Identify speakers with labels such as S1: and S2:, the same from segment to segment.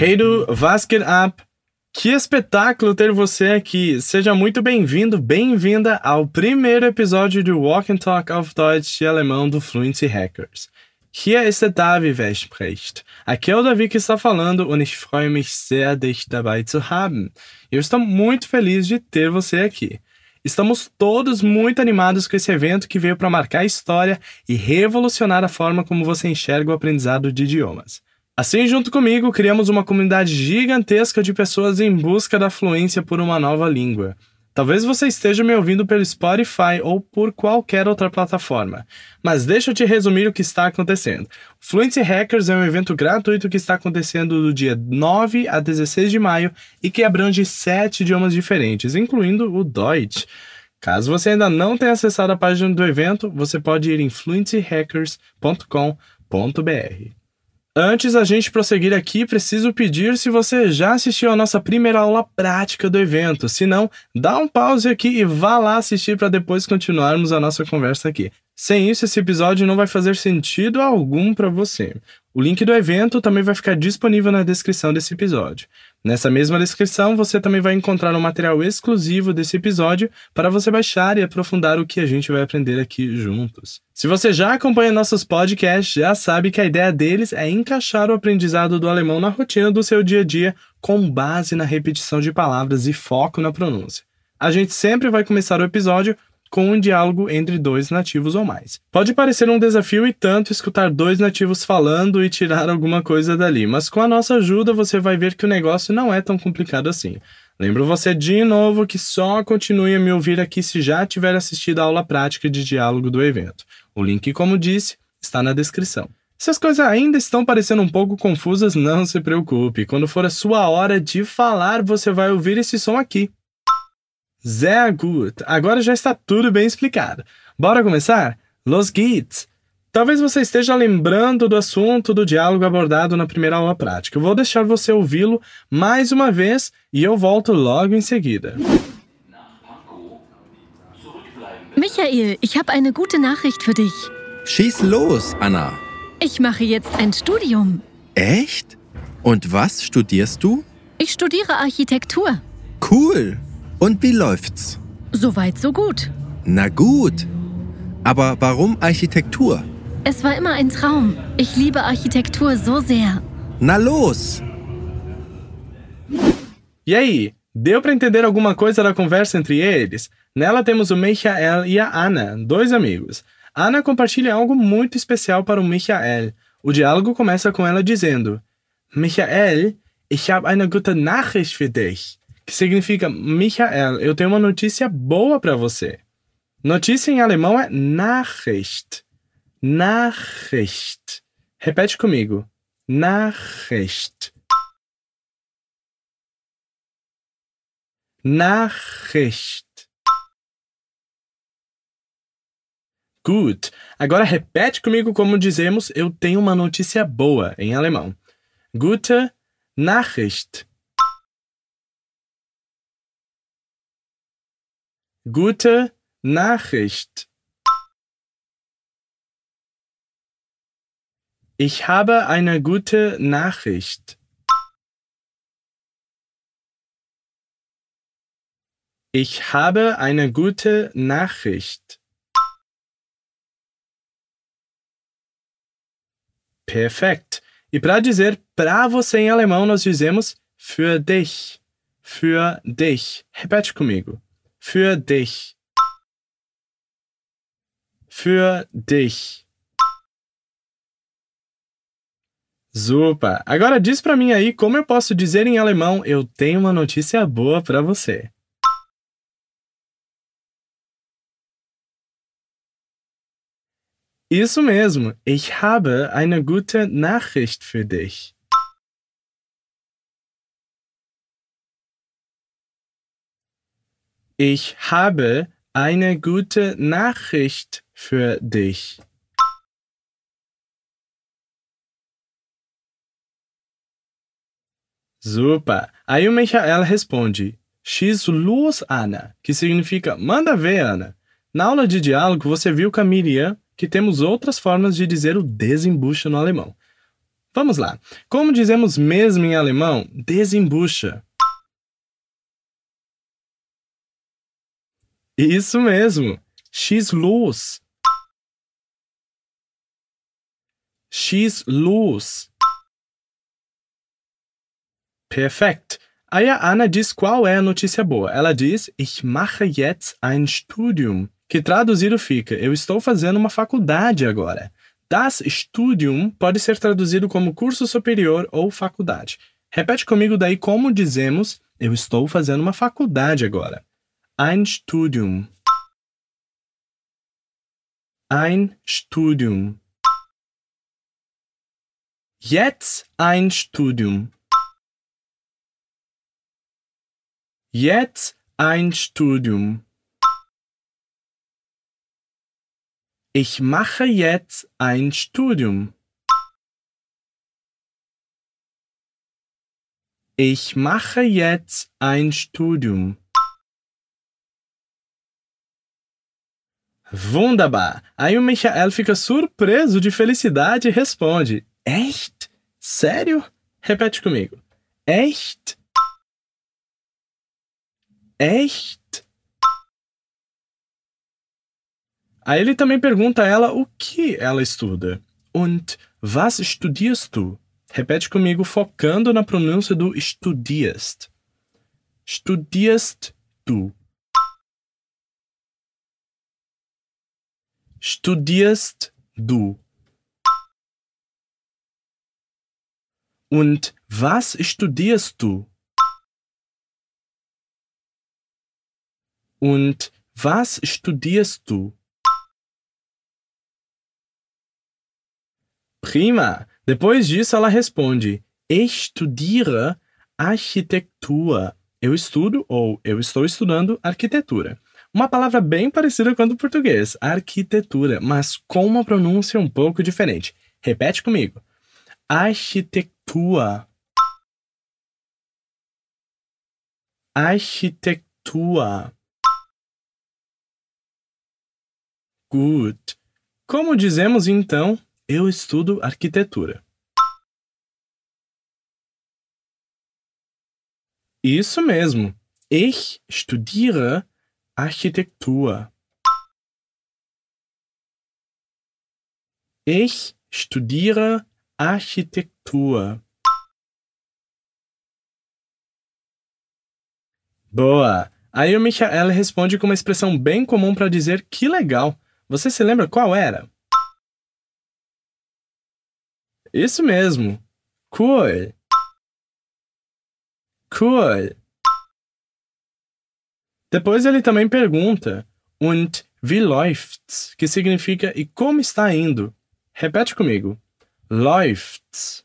S1: Hey was geht ab? Que espetáculo ter você aqui! Seja muito bem-vindo, bem-vinda ao primeiro episódio do Walk and Talk auf Deutsch de alemão do Fluency Hackers. Hier ist der Davi, wer spricht. Aqui é o Davi que está falando und ich freue mich sehr, dich dabei zu haben. Eu estou muito feliz de ter você aqui. Estamos todos muito animados com esse evento que veio para marcar a história e revolucionar a forma como você enxerga o aprendizado de idiomas. Assim, junto comigo, criamos uma comunidade gigantesca de pessoas em busca da fluência por uma nova língua. Talvez você esteja me ouvindo pelo Spotify ou por qualquer outra plataforma, mas deixa eu te resumir o que está acontecendo. Fluency Hackers é um evento gratuito que está acontecendo do dia 9 a 16 de maio e que abrange sete idiomas diferentes, incluindo o Deutsch. Caso você ainda não tenha acessado a página do evento, você pode ir em fluencyhackers.com.br. Antes a gente prosseguir aqui, preciso pedir se você já assistiu a nossa primeira aula prática do evento. Se não, dá um pause aqui e vá lá assistir para depois continuarmos a nossa conversa aqui. Sem isso, esse episódio não vai fazer sentido algum para você. O link do evento também vai ficar disponível na descrição desse episódio. Nessa mesma descrição, você também vai encontrar um material exclusivo desse episódio para você baixar e aprofundar o que a gente vai aprender aqui juntos. Se você já acompanha nossos podcasts, já sabe que a ideia deles é encaixar o aprendizado do alemão na rotina do seu dia a dia com base na repetição de palavras e foco na pronúncia. A gente sempre vai começar o episódio com um diálogo entre dois nativos ou mais. Pode parecer um desafio e tanto escutar dois nativos falando e tirar alguma coisa dali, mas com a nossa ajuda você vai ver que o negócio não é tão complicado assim. Lembro você de novo que só continue a me ouvir aqui se já tiver assistido a aula prática de diálogo do evento. O link, como disse, está na descrição. Se as coisas ainda estão parecendo um pouco confusas, não se preocupe. Quando for a sua hora de falar, você vai ouvir esse som aqui. Sehr gut. Agora já está tudo bem explicado. Bora começar? Los geht's! Talvez você esteja lembrando do assunto do diálogo abordado na primeira aula prática. Eu vou deixar você ouvi-lo mais uma vez e eu volto logo em seguida.
S2: Michael, ich habe eine gute Nachricht für dich.
S3: Schieß los, Anna.
S2: Ich mache jetzt ein Studium.
S3: Echt? Und was studierst du?
S2: Ich studiere Architektur.
S3: Cool. Und wie läuft's?
S2: Soweit, so gut.
S3: Na gut. Aber warum Architektur?
S2: Es war immer ein Traum. Ich liebe Architektur so sehr.
S3: Na los!
S1: E aí, deu para entender alguma coisa da conversa entre eles? Nela temos o Michael e a Anna, dois amigos. Anna compartilha algo muito especial para o Michael. O diálogo começa com ela dizendo: Michael, ich habe eine gute Nachricht für dich. Que significa: Michael, eu tenho uma notícia boa para você. Notícia em alemão é Nachricht. Nachricht. Repete comigo. Nachricht. Nachricht. Gut. Agora repete comigo como dizemos eu tenho uma notícia boa em alemão. Gute Nachricht. Gute Nachricht. Ich habe eine gute Nachricht. Ich habe eine gute Nachricht. Perfekt. E para dizer para você em alemão, nós dizemos für dich. Für dich. Repete comigo. Für dich. Für dich. Super! Agora diz para mim aí como eu posso dizer em alemão eu tenho uma notícia boa para você. Isso mesmo, ich habe eine gute Nachricht für dich. Ich habe eine gute Nachricht für dich. Super! Aí o Michael responde: X los, Ana, que significa manda ver, Ana. Na aula de diálogo, você viu com a Miriam que temos outras formas de dizer o desembucho no alemão. Vamos lá. Como dizemos mesmo em alemão, desembucha. Isso mesmo. Schieß los. Perfekt. Aí a Ana diz qual é a notícia boa. Ela diz: Ich mache jetzt ein Studium. Que traduzido fica: Eu estou fazendo uma faculdade agora. Das Studium pode ser traduzido como curso superior ou faculdade. Repete comigo daí como dizemos: Eu estou fazendo uma faculdade agora. Ein Studium. Ein Studium. Jetzt ein Studium. Jetzt ein Studium. Ich mache jetzt ein Studium. Ich mache jetzt ein Studium. Wunderbar! Aí o Michael fica surpreso de felicidade e responde: Echt? Sério? Repete comigo. Echt? Echt? Aí ele também pergunta a ela o que ela estuda. Und was studierst du? Repete comigo, focando na pronúncia do studierst. Studierst du? Studierst du? Und was studierst du? Und was studierst du? Prima! Depois disso, ela responde: Ich studiere Architektur. Eu estudo ou eu estou estudando arquitetura. Uma palavra bem parecida com a do português, arquitetura, mas com uma pronúncia um pouco diferente. Repete comigo. Architektur. Architektur. Gut. Como dizemos então, eu estudo arquitetura. Isso mesmo. Ich studiere Architektur. Ich studiere Architektur. Boa! Aí o Michael responde com uma expressão bem comum para dizer que legal. Você se lembra qual era? Isso mesmo. Cool. Cool. Depois ele também pergunta und wie läuft's, que significa e como está indo. Repete comigo. Läuft's.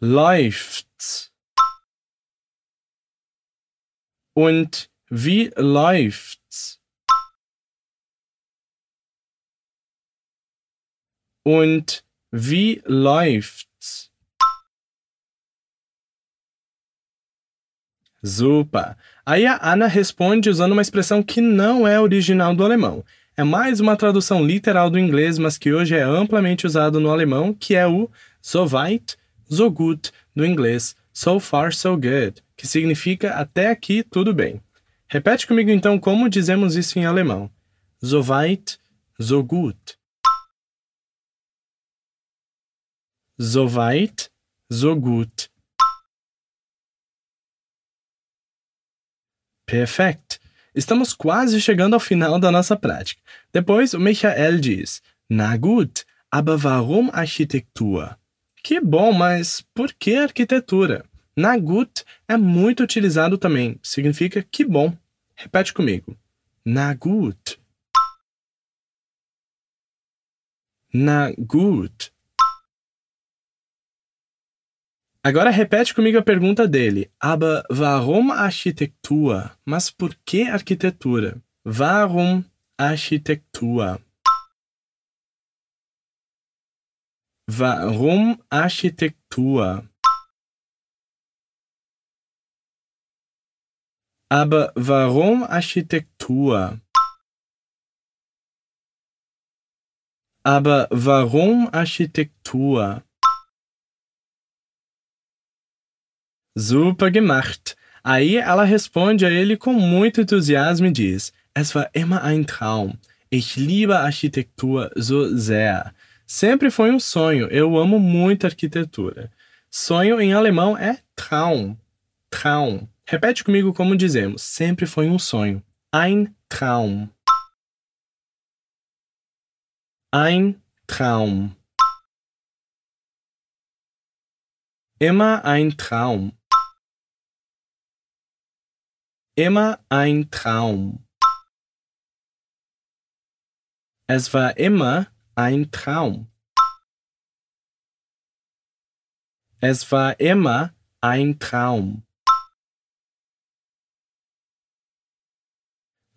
S1: Läuft's. Und wie läuft's? Und wie läuft's? Super! Aí a Ana responde usando uma expressão que não é original do alemão. É mais uma tradução literal do inglês, mas que hoje é amplamente usado no alemão, que é o so weit, so gut do inglês, so far so good, que significa até aqui tudo bem. Repete comigo então como dizemos isso em alemão. So weit, so gut. So weit, so gut. Perfect. Estamos quase chegando ao final da nossa prática. Depois, o Michael diz: Na gut, aber warum Architektur? Que bom, mas por que arquitetura? Na gut é muito utilizado também. Significa que bom. Repete comigo. Na gut. Na gut. Agora repete comigo a pergunta dele. Aber warum Architektur? Mas por que arquitetura? Warum Architektur? Warum Architektur? Aber warum Architektur? Aber warum Architektur? Super gemacht! Aí ela responde a ele com muito entusiasmo e diz: Es war immer ein Traum. Ich liebe Architektur so sehr. Sempre foi um sonho. Eu amo muito arquitetura. Sonho em alemão é Traum. Traum. Repete comigo como dizemos. Sempre foi um sonho. Ein Traum. Ein Traum. Immer ein Traum. Immer ein Traum. Es war immer ein Traum. Es war immer ein Traum.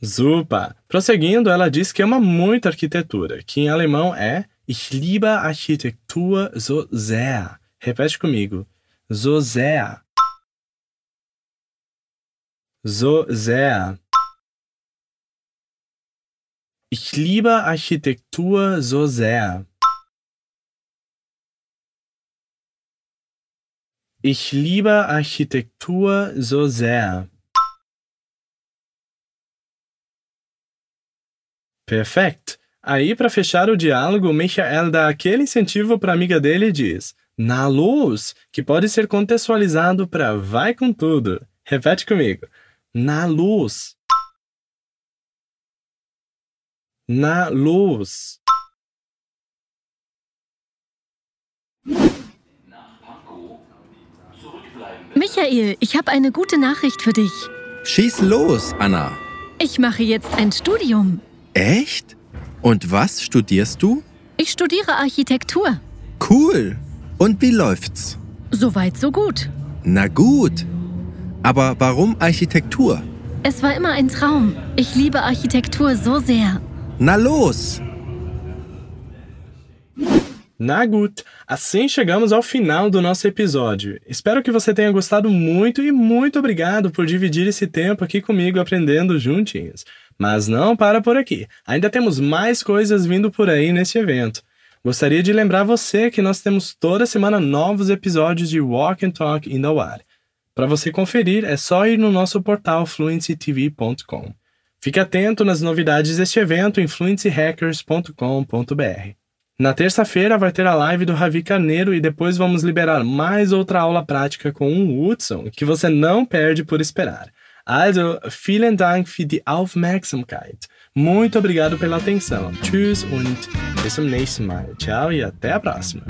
S1: Super! Prosseguindo, ela diz que ama muito arquitetura, que em alemão é Ich liebe Architektur so sehr. Repete comigo. So sehr. Sehr. Ich liebe Architektur so sehr. Ich liebe Architektur so sehr. Aí, para fechar o diálogo, Michael dá aquele incentivo para a amiga dele e diz: Na luz, que pode ser contextualizado para vai com tudo. Repete comigo. Na luz. Na luz.
S2: Michael, ich habe eine gute Nachricht für dich.
S3: Schieß los, Anna.
S2: Ich mache jetzt ein Studium.
S3: Echt? Und was studierst du?
S2: Ich studiere Architektur.
S3: Cool. Und wie läuft's?
S2: Soweit, so gut.
S3: Na gut. Aber warum Architektur?
S2: Es war immer ein Traum. Ich liebe Architektur so sehr.
S3: Na los!
S1: Na gut, assim chegamos ao final do nosso episódio. Espero que você tenha gostado muito e muito obrigado por dividir esse tempo aqui comigo aprendendo juntinhos. Mas não para por aqui. Ainda temos mais coisas vindo por aí nesse evento. Gostaria de lembrar você que nós temos toda semana novos episódios de Walk and Talk in the Wild. Para você conferir, é só ir no nosso portal fluencytv.com. Fique atento nas novidades deste evento em fluencyhackers.com.br. Na terça-feira vai ter a live do Ravi Carneiro e depois vamos liberar mais outra aula prática com um Hudson que você não perde por esperar. Also, vielen Dank für die Aufmerksamkeit. Muito obrigado pela atenção. Tschüss und bis zum nächsten Mal. Tchau e até a próxima.